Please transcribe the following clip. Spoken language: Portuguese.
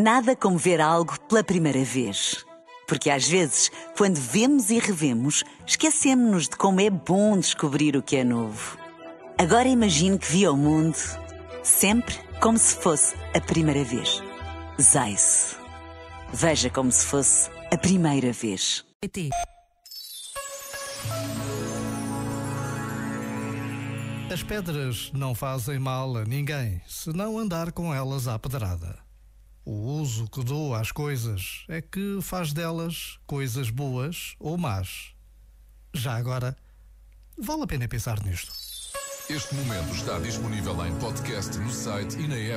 Nada como ver algo pela primeira vez. Porque às vezes, quando vemos e revemos, esquecemos-nos de como é bom descobrir o que é novo. Agora imagine que viu o mundo sempre como se fosse a primeira vez. Zais. Veja como se fosse a primeira vez. As pedras não fazem mal a ninguém se não andar com elas à pedrada. O uso que dou às coisas é que faz delas coisas boas ou más. Já agora, vale a pena pensar nisto. Este momento está disponível em podcast no site e na app.